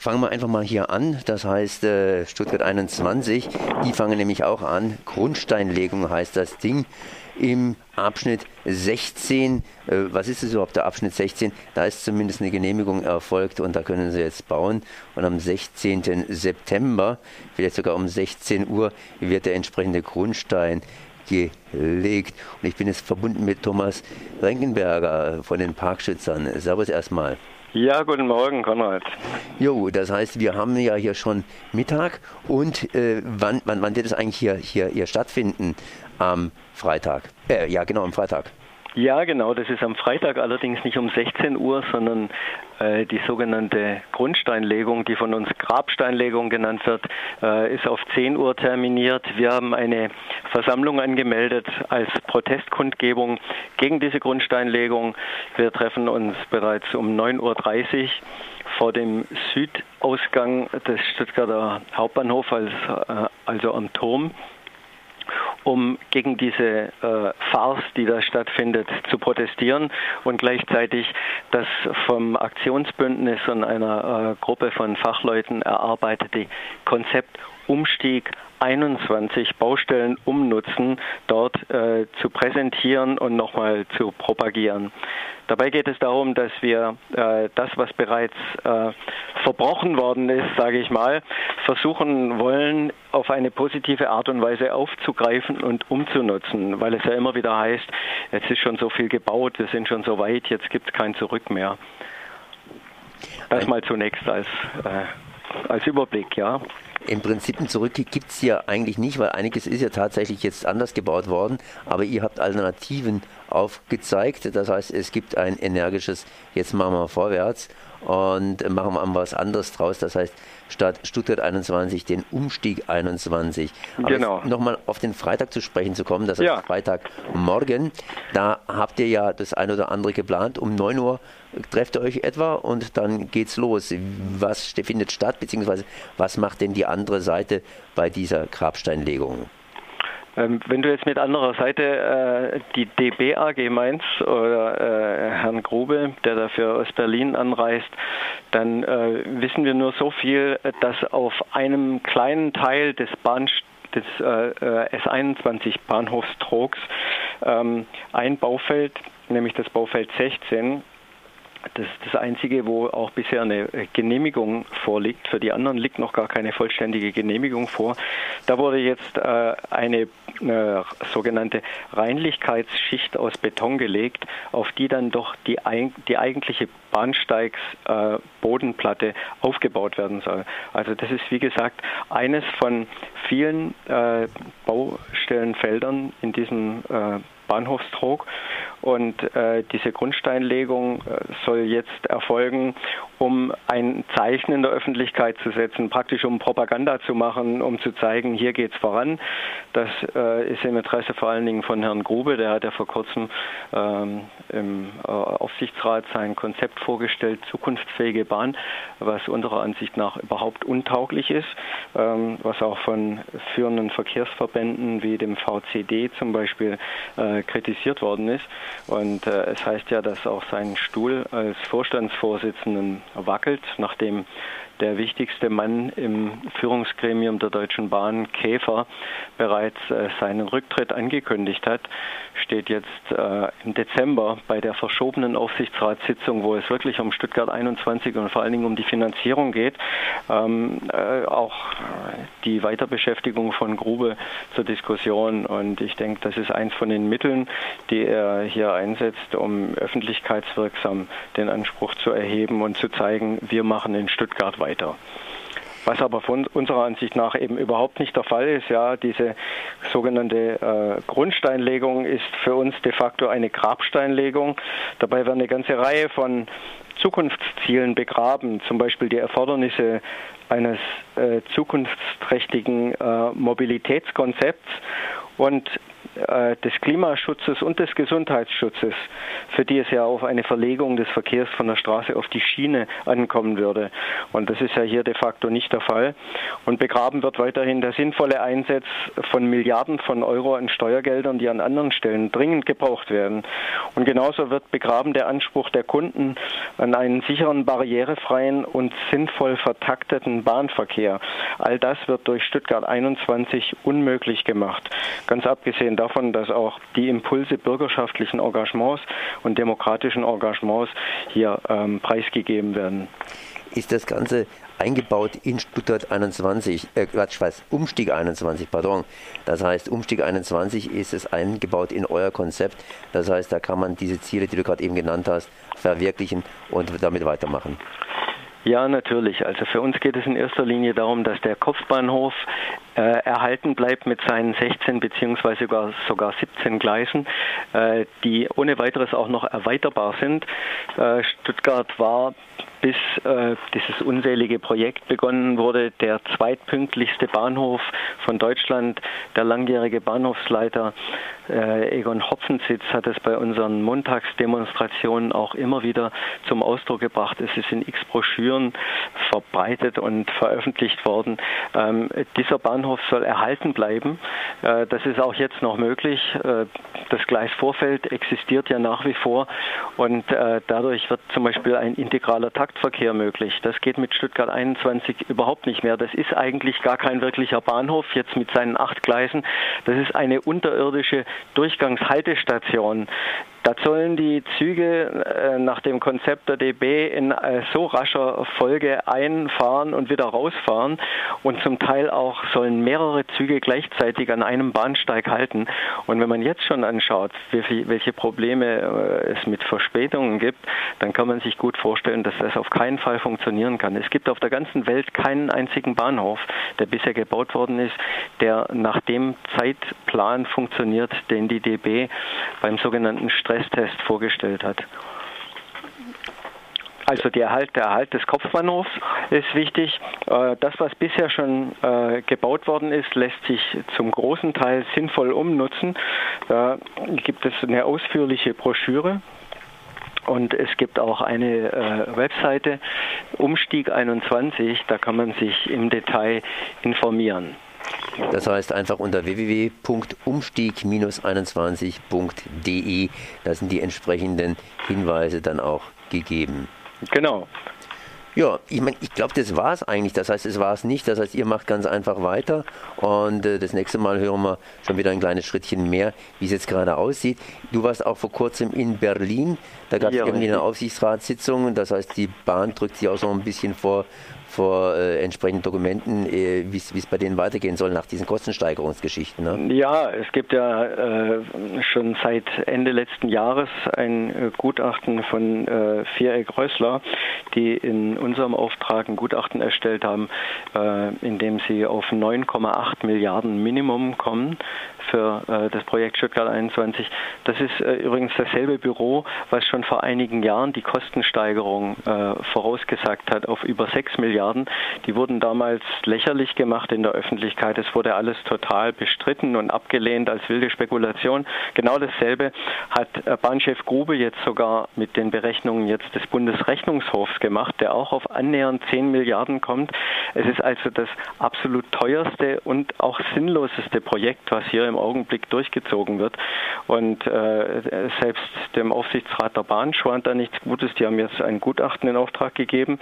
Fangen wir einfach mal hier an. Das heißt, äh, Stuttgart 21, die fangen nämlich auch an. Grundsteinlegung heißt das Ding im Abschnitt 16. Äh, was ist es überhaupt, der Abschnitt 16? Da ist zumindest eine Genehmigung erfolgt und da können sie jetzt bauen. Und am 16. September, vielleicht sogar um 16 Uhr, wird der entsprechende Grundstein gelegt. Und ich bin jetzt verbunden mit Thomas Renkenberger von den Parkschützern. Servus erstmal. Ja, guten Morgen, Konrad. Jo, das heißt, wir haben ja hier schon Mittag und äh, wann, wann, wann wird es eigentlich hier, hier, hier stattfinden? Am Freitag. Äh, ja, genau, am Freitag. Ja, genau, das ist am Freitag allerdings nicht um 16 Uhr, sondern äh, die sogenannte Grundsteinlegung, die von uns Grabsteinlegung genannt wird, äh, ist auf 10 Uhr terminiert. Wir haben eine Versammlung angemeldet als Protestkundgebung gegen diese Grundsteinlegung. Wir treffen uns bereits um 9.30 Uhr vor dem Südausgang des Stuttgarter Hauptbahnhofs, äh, also am Turm um gegen diese äh, Farce, die da stattfindet, zu protestieren und gleichzeitig das vom Aktionsbündnis und einer äh, Gruppe von Fachleuten erarbeitete Konzept Umstieg 21 Baustellen umnutzen, dort äh, zu präsentieren und nochmal zu propagieren. Dabei geht es darum, dass wir äh, das, was bereits äh, verbrochen worden ist, sage ich mal, versuchen wollen, auf eine positive Art und Weise aufzugreifen und umzunutzen, weil es ja immer wieder heißt, jetzt ist schon so viel gebaut, wir sind schon so weit, jetzt gibt es kein Zurück mehr. Das mal zunächst als, äh, als Überblick, ja. Im Prinzip ein Zurück gibt es ja eigentlich nicht, weil einiges ist ja tatsächlich jetzt anders gebaut worden, aber ihr habt Alternativen aufgezeigt. Das heißt, es gibt ein energisches, jetzt machen wir vorwärts und machen wir was anderes draus. Das heißt, statt Stuttgart 21 den Umstieg 21. Aber genau. Nochmal auf den Freitag zu sprechen zu kommen, das ist ja. Freitagmorgen. Da habt ihr ja das eine oder andere geplant. Um 9 Uhr trefft ihr euch etwa und dann geht's los. Was findet statt, beziehungsweise was macht denn die andere Seite bei dieser Grabsteinlegung? Ähm, wenn du jetzt mit anderer Seite äh, die DB AG meinst oder äh, Herrn Grube, der dafür aus Berlin anreist, dann äh, wissen wir nur so viel, dass auf einem kleinen Teil des Bahnstreckens des äh, äh S21 Bahnhofstrogs ähm, ein Baufeld, nämlich das Baufeld 16, das ist das Einzige, wo auch bisher eine Genehmigung vorliegt. Für die anderen liegt noch gar keine vollständige Genehmigung vor. Da wurde jetzt äh, eine äh, sogenannte Reinlichkeitsschicht aus Beton gelegt, auf die dann doch die, die eigentliche Bahnsteigsbodenplatte äh, aufgebaut werden soll. Also das ist wie gesagt eines von vielen äh, Baustellenfeldern in diesem äh, Bahnhofstrog. Und äh, diese Grundsteinlegung äh, soll jetzt erfolgen, um ein Zeichen in der Öffentlichkeit zu setzen, praktisch um Propaganda zu machen, um zu zeigen, hier geht es voran. Das äh, ist im Interesse vor allen Dingen von Herrn Grube, der hat ja vor kurzem ähm, im äh, Aufsichtsrat sein Konzept vorgestellt, zukunftsfähige Bahn, was unserer Ansicht nach überhaupt untauglich ist, ähm, was auch von führenden Verkehrsverbänden wie dem VCD zum Beispiel äh, kritisiert worden ist. Und äh, es heißt ja, dass auch sein Stuhl als Vorstandsvorsitzenden wackelt, nachdem der wichtigste Mann im Führungsgremium der Deutschen Bahn, Käfer, bereits äh, seinen Rücktritt angekündigt hat, steht jetzt äh, im Dezember bei der verschobenen Aufsichtsratssitzung, wo es wirklich um Stuttgart 21 und vor allen Dingen um die Finanzierung geht, ähm, äh, auch die Weiterbeschäftigung von Grube zur Diskussion. Und ich denke, das ist eins von den Mitteln, die er hier einsetzt, um öffentlichkeitswirksam den Anspruch zu erheben und zu zeigen, wir machen in Stuttgart weiter weiter. Was aber von unserer Ansicht nach eben überhaupt nicht der Fall ist, ja, diese sogenannte äh, Grundsteinlegung ist für uns de facto eine Grabsteinlegung. Dabei werden eine ganze Reihe von Zukunftszielen begraben, zum Beispiel die Erfordernisse eines äh, zukunftsträchtigen äh, Mobilitätskonzepts und äh, des Klimaschutzes und des Gesundheitsschutzes, für die es ja auf eine Verlegung des Verkehrs von der Straße auf die Schiene ankommen würde. Und das ist ja hier de facto nicht der Fall. Und begraben wird weiterhin der sinnvolle Einsatz von Milliarden von Euro an Steuergeldern, die an anderen Stellen dringend gebraucht werden. Und genauso wird begraben der Anspruch der Kunden an einen sicheren, barrierefreien und sinnvoll vertakteten Bahnverkehr. All das wird durch Stuttgart 21 unmöglich gemacht. Ganz abgesehen davon, dass auch die Impulse bürgerschaftlichen Engagements und demokratischen Engagements hier ähm, preisgegeben werden. Ist das Ganze eingebaut in Stuttgart 21, äh, Quatsch, was, Umstieg 21, pardon. Das heißt, Umstieg 21 ist es eingebaut in euer Konzept. Das heißt, da kann man diese Ziele, die du gerade eben genannt hast, verwirklichen und damit weitermachen. Ja, natürlich. Also für uns geht es in erster Linie darum, dass der Kopfbahnhof äh, erhalten bleibt mit seinen 16 beziehungsweise sogar, sogar 17 Gleisen, äh, die ohne weiteres auch noch erweiterbar sind. Äh, Stuttgart war bis äh, dieses unselige Projekt begonnen wurde, der zweitpünktlichste Bahnhof von Deutschland. Der langjährige Bahnhofsleiter äh, Egon Hopfensitz hat es bei unseren Montagsdemonstrationen auch immer wieder zum Ausdruck gebracht. Es ist in x Broschüren verbreitet und veröffentlicht worden. Ähm, dieser Bahnhof soll erhalten bleiben. Äh, das ist auch jetzt noch möglich. Äh, das Gleisvorfeld existiert ja nach wie vor und äh, dadurch wird zum Beispiel ein integraler Taktverkehr möglich. Das geht mit Stuttgart 21 überhaupt nicht mehr. Das ist eigentlich gar kein wirklicher Bahnhof jetzt mit seinen acht Gleisen. Das ist eine unterirdische Durchgangshaltestation. Da sollen die Züge äh, nach dem Konzept der DB in äh, so rascher Folge einfahren und wieder rausfahren und zum Teil auch sollen mehrere Züge gleichzeitig an einem Bahnsteig halten. Und wenn man jetzt schon anschaut, welche Probleme äh, es mit Verspätungen gibt, dann kann man sich gut vorstellen, dass das auf keinen Fall funktionieren kann. Es gibt auf der ganzen Welt keinen einzigen Bahnhof, der bisher gebaut worden ist, der nach dem Zeitplan funktioniert, den die DB beim sogenannten Stresstest vorgestellt hat. Also der Erhalt, der Erhalt des Kopfbahnhofs ist wichtig. Äh, das, was bisher schon äh, gebaut worden ist, lässt sich zum großen Teil sinnvoll umnutzen. Da gibt es eine ausführliche Broschüre und es gibt auch eine äh, Webseite, Umstieg 21, da kann man sich im Detail informieren. Das heißt einfach unter www.umstieg-21.de, da sind die entsprechenden Hinweise dann auch gegeben. Genau. Ja, ich meine, ich glaube, das war es eigentlich. Das heißt, es war es nicht. Das heißt, ihr macht ganz einfach weiter und äh, das nächste Mal hören wir schon wieder ein kleines Schrittchen mehr, wie es jetzt gerade aussieht. Du warst auch vor kurzem in Berlin. Da gab es ja, irgendwie eine Aufsichtsratssitzung. Das heißt, die Bahn drückt sich auch so ein bisschen vor, vor äh, entsprechenden Dokumenten, äh, wie es bei denen weitergehen soll nach diesen Kostensteigerungsgeschichten. Ne? Ja, es gibt ja äh, schon seit Ende letzten Jahres ein äh, Gutachten von äh, Viereck Rössler, die in unserem Auftrag ein Gutachten erstellt haben, äh, in dem sie auf 9,8 Milliarden Minimum kommen für äh, das Projekt Stuttgart 21. Das ist äh, übrigens dasselbe Büro, was schon vor einigen Jahren die Kostensteigerung äh, vorausgesagt hat auf über 6 Milliarden. Die wurden damals lächerlich gemacht in der Öffentlichkeit. Es wurde alles total bestritten und abgelehnt als wilde Spekulation. Genau dasselbe hat äh, Bahnchef Grube jetzt sogar mit den Berechnungen jetzt des Bundesrechnungshofs gemacht, der auch auf annähernd 10 Milliarden kommt. Es ist also das absolut teuerste und auch sinnloseste Projekt, was hier im Augenblick durchgezogen wird. Und äh, selbst dem Aufsichtsrat der Bahn schwant da nichts Gutes. Die haben jetzt ein Gutachten in Auftrag gegeben.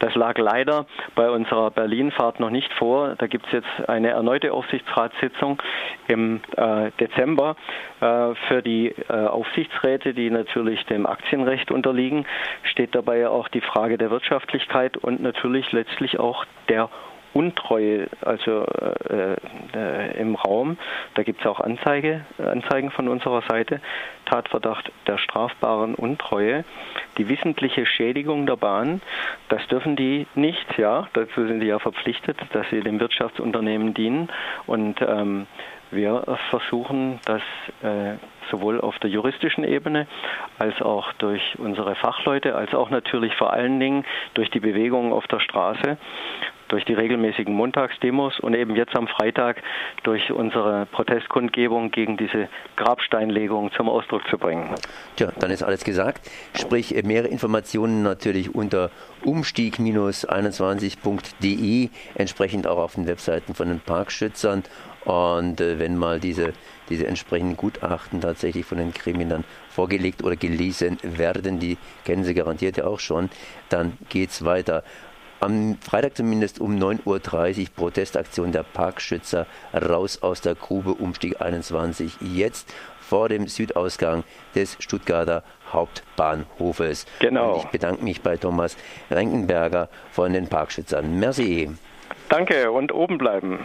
Das lag leider bei unserer Berlin-Fahrt noch nicht vor. Da gibt es jetzt eine erneute Aufsichtsratssitzung im äh, Dezember äh, für die äh, Aufsichtsräte, die natürlich dem Aktienrecht unterliegen. Steht dabei auch die Frage der Wirtschaftlichkeit und natürlich letztlich auch der Untreue also äh, äh, im Raum. Da gibt es auch Anzeige, Anzeigen von unserer Seite. Tatverdacht der strafbaren Untreue. Die wissentliche Schädigung der Bahn, das dürfen die nicht, ja, dazu sind die ja verpflichtet, dass sie dem Wirtschaftsunternehmen dienen. Und ähm, wir versuchen, das äh, sowohl auf der juristischen Ebene als auch durch unsere Fachleute, als auch natürlich vor allen Dingen durch die Bewegungen auf der Straße durch die regelmäßigen Montagsdemos und eben jetzt am Freitag durch unsere Protestkundgebung gegen diese Grabsteinlegung zum Ausdruck zu bringen. Tja, dann ist alles gesagt. Sprich, mehrere Informationen natürlich unter umstieg-21.de, entsprechend auch auf den Webseiten von den Parkschützern. Und äh, wenn mal diese, diese entsprechenden Gutachten tatsächlich von den Gremien dann vorgelegt oder gelesen werden, die kennen Sie garantiert ja auch schon, dann geht es weiter. Am Freitag zumindest um 9.30 Uhr Protestaktion der Parkschützer raus aus der Grube Umstieg 21. Jetzt vor dem Südausgang des Stuttgarter Hauptbahnhofes. Genau. Und ich bedanke mich bei Thomas Renkenberger von den Parkschützern. Merci. Danke und oben bleiben.